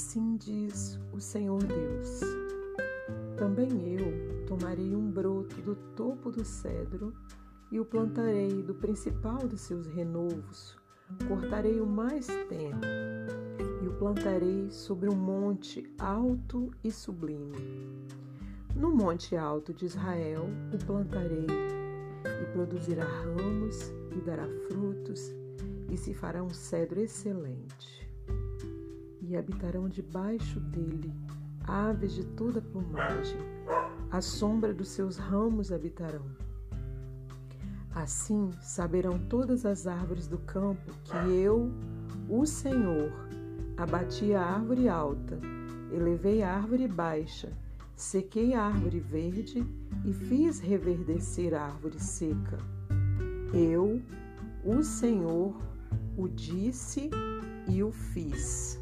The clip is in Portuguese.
Assim diz o Senhor Deus: Também eu tomarei um broto do topo do cedro e o plantarei do principal dos seus renovos. Cortarei o mais tenro e o plantarei sobre um monte alto e sublime. No monte alto de Israel o plantarei e produzirá ramos e dará frutos e se fará um cedro excelente. E habitarão debaixo dele aves de toda plumagem, à sombra dos seus ramos habitarão. Assim saberão todas as árvores do campo que eu, o Senhor, abati a árvore alta, elevei a árvore baixa, sequei a árvore verde e fiz reverdecer a árvore seca. Eu, o Senhor, o disse e o fiz.